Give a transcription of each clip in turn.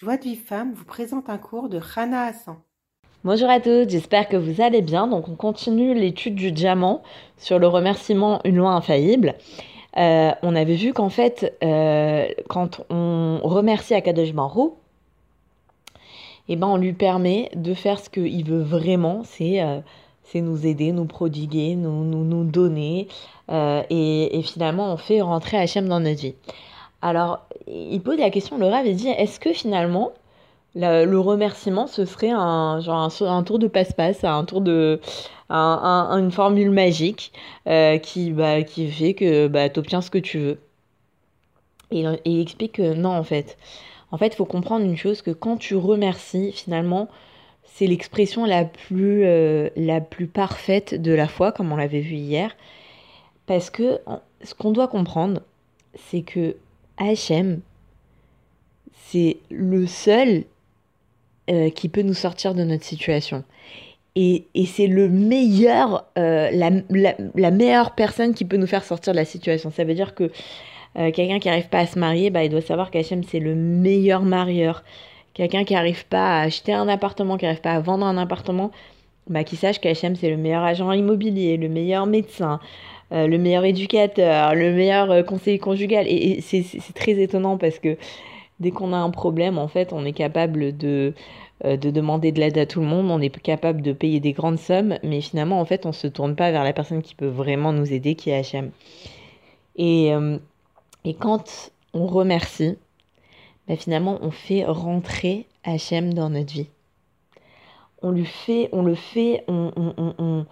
Joie de vie femme vous présente un cours de Rana Hassan. Bonjour à tous, j'espère que vous allez bien. Donc on continue l'étude du diamant sur le remerciement une loi infaillible. Euh, on avait vu qu'en fait, euh, quand on remercie Akadosh Baruch eh ben on lui permet de faire ce qu'il veut vraiment, c'est euh, nous aider, nous prodiguer, nous, nous, donner, et, et, finalement on fait rentrer Hachem dans notre vie. Alors, il pose la question, le rêve, il dit, est-ce que finalement, le remerciement, ce serait un, genre un, tour de passe-passe, un tour de... Un, une formule magique euh, qui, bah, qui fait que bah, tu obtiens ce que tu veux. Et, il explique que non, en fait. En fait, il faut comprendre une chose, que quand tu remercies, finalement, c'est l'expression la, euh, la plus parfaite de la foi, comme on l'avait vu hier. Parce que ce qu'on doit comprendre, c'est que Hachem, c'est le seul euh, qui peut nous sortir de notre situation. Et, c'est le meilleur, euh, la, meilleure personne qui peut nous faire sortir de la situation. Ça veut dire que euh, quelqu'un qui n'arrive pas à se marier, bah, il doit savoir qu'Hachem, c'est le meilleur marieur. Quelqu'un qui n'arrive pas à acheter un appartement, qui n'arrive pas à vendre un appartement, bah, qui sache qu'Hachem, c'est le meilleur agent immobilier, le meilleur médecin, euh, le meilleur éducateur, le meilleur euh, conseiller conjugal. Et, c'est très étonnant parce que dès qu'on a un problème, en fait, on est capable de, euh, de demander de l'aide à tout le monde, on est capable de payer des grandes sommes, mais finalement, en fait, on ne se tourne pas vers la personne qui peut vraiment nous aider, qui est HM. Et, et quand on remercie, ben finalement, on fait rentrer HM dans notre vie. On lui fait, on le fait, on, on,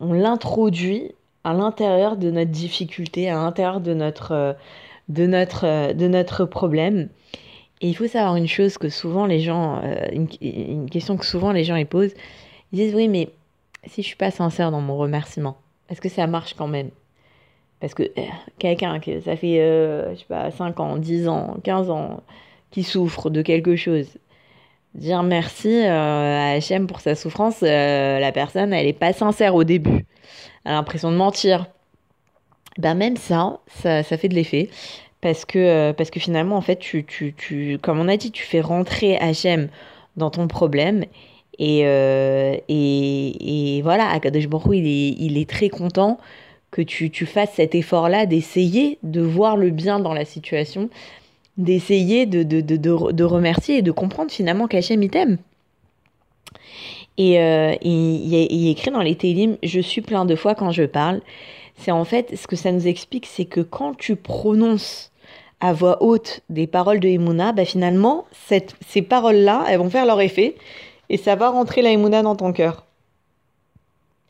l'introduit à l'intérieur de notre difficulté, à l'intérieur de notre, de, notre, de notre problème. Et il faut savoir une chose que souvent les gens, euh, une, question que souvent les gens ils posent, ils disent oui mais si je suis pas sincère dans mon remerciement, est-ce que ça marche quand même? Parce que euh, quelqu'un qui ça fait euh, je sais pas 5 ans, 10 ans, 15 ans qui souffre de quelque chose, dire merci euh, à HM pour sa souffrance, euh, la personne, elle n'est pas sincère au début. Elle a l'impression de mentir. Ben même ça, ça, fait de l'effet. Parce que, euh, parce que finalement, en fait, tu, tu, tu, comme on a dit, tu fais rentrer HM dans ton problème. Et, et, et, voilà, Akadosh Baruch il est, il est très content que tu, tu fasses cet effort-là d'essayer de voir le bien dans la situation d'essayer de, de, de, de, remercier et de comprendre finalement qu'Hachem il t'aime. Et euh, il, il, écrit dans les Télim, je suis plein de fois quand je parle. C'est en fait, ce que ça nous explique, c'est que quand tu prononces à voix haute des paroles de Emouna, bah finalement, ces paroles-là, elles vont faire leur effet et ça va rentrer la Emouna dans ton cœur.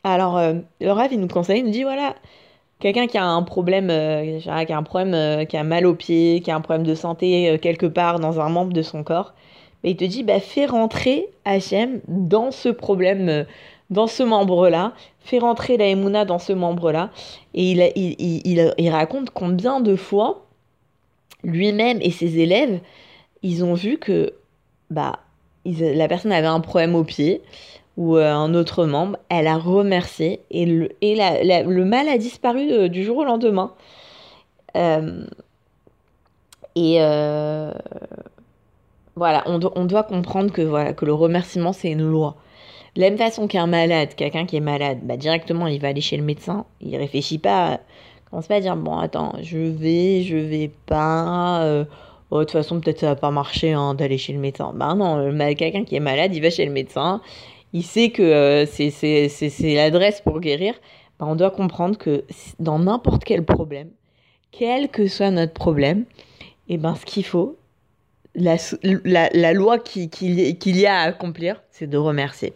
Alors, euh, le rêve, il nous conseille, il nous dit voilà, quelqu'un qui a un problème, euh, qui a un problème, euh, qui a mal au pied, qui a un problème de santé euh, quelque part dans un membre de son corps, il te dit bah, fais rentrer Hachem dans ce problème, dans ce membre-là, fais rentrer la Emouna dans ce membre-là. Et il, raconte combien de fois lui-même et ses élèves, ils ont vu que bah, la personne avait un problème au pied ou euh, un autre membre, elle a remercié et le, et le mal a disparu euh, du jour au lendemain. Euh, et voilà, on, on, doit comprendre que, voilà, que le remerciement, c'est une loi. De la même façon qu'un malade, quelqu'un qui est malade, bah, directement, il va aller chez le médecin, il réfléchit pas, commence pas à dire, bon, attends, je vais, je vais pas... Oh, de toute façon, peut-être ça va pas marcher hein, d'aller chez le médecin. Bah non, quelqu'un qui est malade, il va chez le médecin, il sait que euh, c'est l'adresse pour guérir, ben, on doit comprendre que dans n'importe quel problème, quel que soit notre problème, et eh ben, ce qu'il faut, la, la, loi qu'il y a à accomplir, c'est de remercier.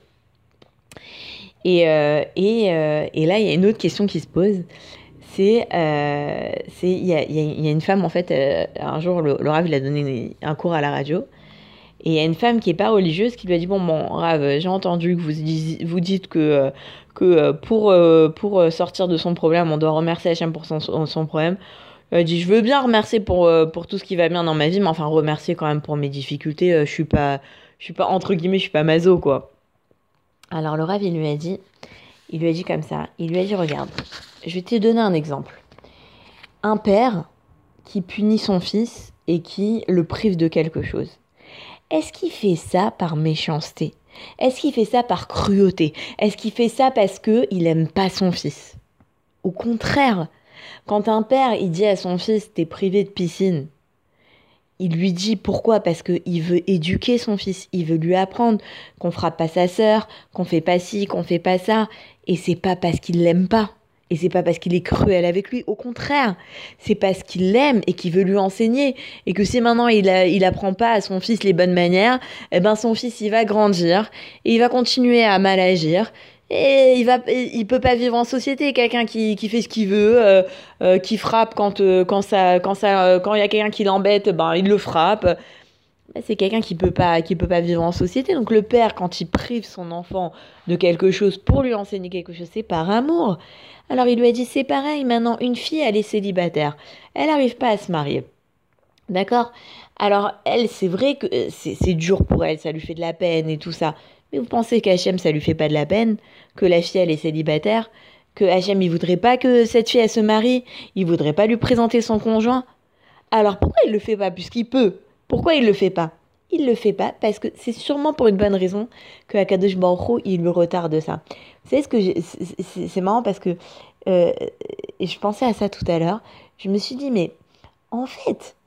Et, euh, et, euh, et, là, il y a une autre question qui se pose. C'est, il y, a, y, a, une femme, en fait, un jour, le, Rav, il a donné un cours à la radio. Et il y a une femme qui n'est pas religieuse qui lui a dit Bon, bon, Rav, j'ai entendu que vous, vous dites que, euh, que euh, pour, euh, pour sortir de son problème, on doit remercier Hachem pour son, son problème. Elle dit Je veux bien remercier pour, pour tout ce qui va bien dans ma vie, mais enfin, remercier quand même pour mes difficultés. je suis suis pas, entre guillemets, je suis pas maso, quoi. Alors, le Rav, il lui a dit Il lui a dit comme ça Il lui a dit Regarde, je vais te donner un exemple. Un père qui punit son fils et qui le prive de quelque chose. Est-ce qu'il fait ça par méchanceté? Est-ce qu'il fait ça par cruauté? Est-ce qu'il fait ça parce qu'il n'aime pas son fils? Au contraire, quand un père il dit à son fils t'es privé de piscine, il lui dit pourquoi? Parce qu'il veut éduquer son fils, il veut lui apprendre qu'on frappe pas sa sœur, qu'on fait pas ci, qu'on fait pas ça, et c'est pas parce qu'il l'aime pas. Et c'est pas parce qu'il est cruel avec lui, au contraire, c'est parce qu'il l'aime et qu'il veut lui enseigner. Et que si maintenant il, a, il apprend pas à son fils les bonnes manières, eh ben son fils il va grandir et il va continuer à mal agir. Et il va il peut pas vivre en société. Quelqu'un qui, qui fait ce qu'il veut euh, euh, qui frappe quand euh, quand ça quand ça quand il y a quelqu'un qui l'embête ben il le frappe c'est quelqu'un qui peut pas qui peut pas vivre en société. Donc le père quand il prive son enfant de quelque chose pour lui enseigner quelque chose c'est par amour. Alors il lui a dit c'est pareil maintenant une fille elle est célibataire. Elle n'arrive pas à se marier. D'accord? Alors elle c'est vrai que c'est dur pour elle ça lui fait de la peine et tout ça. Mais vous pensez qu'Hachem, ça lui fait pas de la peine? Que la fille, elle est célibataire? Que Hachem, il voudrait pas que cette fille, se marie? Il voudrait pas lui présenter son conjoint? Alors pourquoi il le fait pas? Puisqu'il peut. Pourquoi il le fait pas? Il le fait pas parce que c'est sûrement pour une bonne raison que Akadosh Baruch il le retarde ça. Vous savez ce que c'est marrant parce que euh, je pensais à ça tout à l'heure. Je me suis dit, mais en fait,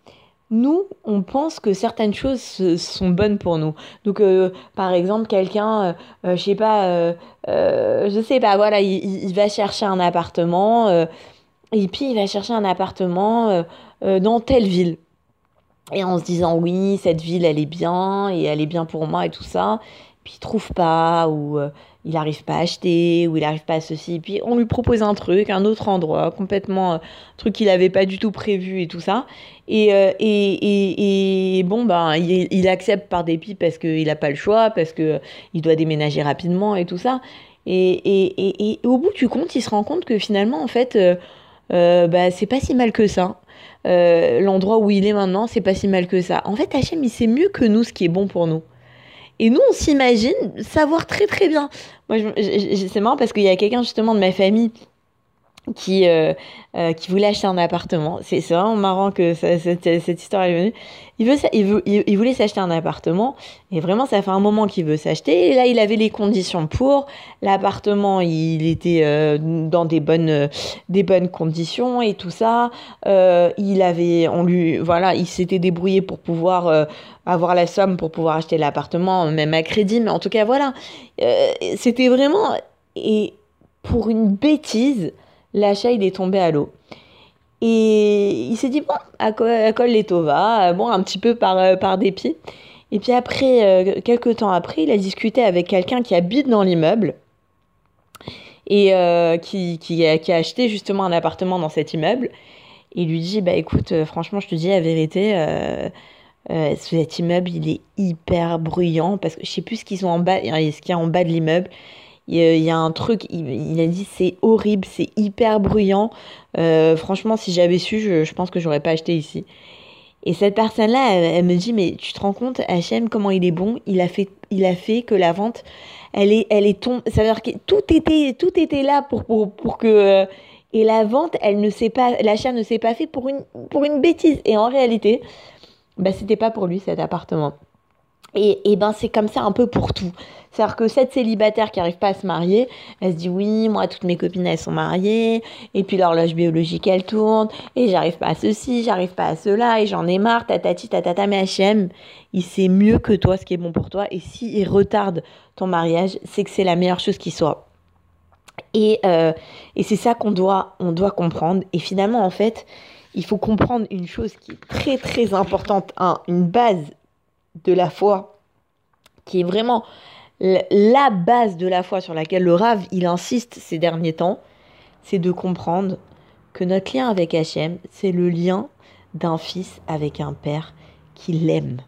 nous, on pense que certaines choses sont bonnes pour nous. Donc, euh, par exemple, quelqu'un, euh, euh, je sais pas, je sais pas, voilà, il, va chercher un appartement, et puis il va chercher un appartement dans telle ville. Et en se disant, oui, cette ville, elle est bien, et elle est bien pour moi, et tout ça. Puis il trouve pas, ou il n'arrive pas à acheter, ou il n'arrive pas à ceci. Puis on lui propose un truc, un autre endroit, complètement, un truc qu'il n'avait pas du tout prévu et tout ça. Euh, et, et, et, bon, ben, il, il, accepte par dépit parce qu'il n'a pas le choix, parce qu'il doit déménager rapidement et tout ça. Et, et, au bout du compte, il se rend compte que finalement, en fait, euh, bah, c'est pas si mal que ça. Euh, l'endroit où il est maintenant, c'est pas si mal que ça. En fait, Hachem, il sait mieux que nous ce qui est bon pour nous. Et nous, on s'imagine savoir très très bien. Moi, c'est marrant parce qu'il y a quelqu'un justement de ma famille qui, euh, euh, qui voulait acheter un appartement. C'est vraiment marrant que cette, cette, histoire est venue. Il, veut, il, veut, il, voulait s'acheter un appartement et vraiment ça fait un moment qu'il veut s'acheter. Et là, il avait les conditions pour. L'appartement, il était euh, dans des bonnes, des bonnes conditions et tout ça. Il avait, on lui, voilà, il s'était débrouillé pour pouvoir avoir la somme pour pouvoir acheter l'appartement, même à crédit. Mais en tout cas, voilà, c'était vraiment et pour une bêtise l'achat il est tombé à l'eau. Et il s'est dit, bon, à quoi les tova, bon, un petit peu par, euh, par dépit. Et puis après, euh, quelques temps après, il a discuté avec quelqu'un qui habite dans l'immeuble et euh, qui, qui, a, qui, a, acheté justement un appartement dans cet immeuble. Il lui dit, bah écoute, franchement, je te dis la vérité, cet immeuble, il est hyper bruyant parce que je sais plus ce qu'ils ont en bas, ce qu'il y a en bas de l'immeuble. Il y a un truc, il, a dit c'est horrible, c'est hyper bruyant. Euh, franchement, si j'avais su, je, pense que j'aurais pas acheté ici. Et cette personne-là, elle, me dit, mais tu te rends compte, H&M, comment il est bon? Il a fait, il a fait que la vente, elle est, elle est tombée. Ça veut dire que tout était, tout était là pour, pour, pour que. Euh, et la vente, elle ne s'est pas, l'achat ne s'est pas fait pour une, pour une bêtise. Et en réalité, bah, c'était pas pour lui cet appartement. Et, et ben c'est comme ça un peu pour tout. C'est-à-dire que cette célibataire qui n'arrive pas à se marier, elle se dit oui, moi toutes mes copines elles sont mariées, et puis l'horloge biologique elle tourne, et j'arrive pas à ceci, j'arrive pas à cela, et j'en ai marre, tatati tatata, mais HM, il sait mieux que toi ce qui est bon pour toi, et il retarde ton mariage, c'est que c'est la meilleure chose qui soit. Et, euh, c'est ça qu'on doit, comprendre. Et finalement, en fait, il faut comprendre une chose qui est très très importante, une base de la foi, qui est vraiment la base de la foi sur laquelle le Rav il insiste ces derniers temps, c'est de comprendre que notre lien avec Hachem, c'est le lien d'un fils avec un père qui l'aime.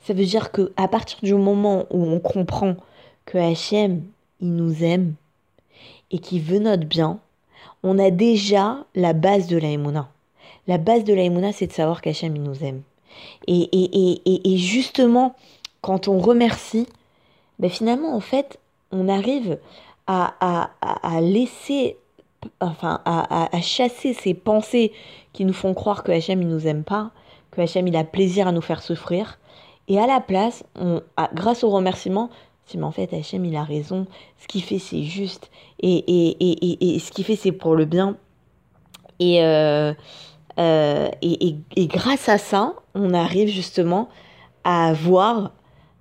Ça veut dire que à partir du moment où on comprend que Hachem, il nous aime et qu'il veut notre bien, on a déjà la base de la La base de la c'est de savoir qu'Hachem, il nous aime. Et, et, et, et, justement, quand on remercie, ben finalement, en fait, on arrive à, à, à laisser, enfin, à, à, chasser ces pensées qui nous font croire que Hachem, il nous aime pas, que Hachem il a plaisir à nous faire souffrir. Et à la place, on, grâce au remerciement, si mais en fait Hachem il a raison, ce qu'il fait c'est juste et, et, et, ce qu'il fait c'est pour le bien. Et, euh, euh, et, grâce à ça, on arrive justement à voir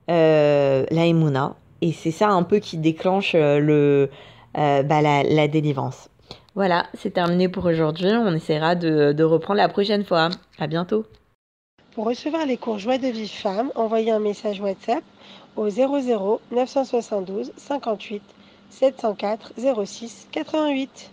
euh, la Emouna. Et c'est ça un peu qui déclenche le, bah, la, la délivrance. Voilà, c'est terminé pour aujourd'hui. On essaiera de, de reprendre la prochaine fois. À bientôt. Pour recevoir les cours Joie de Vive Femme, envoyez un message WhatsApp au 00 972 58 704 06 88.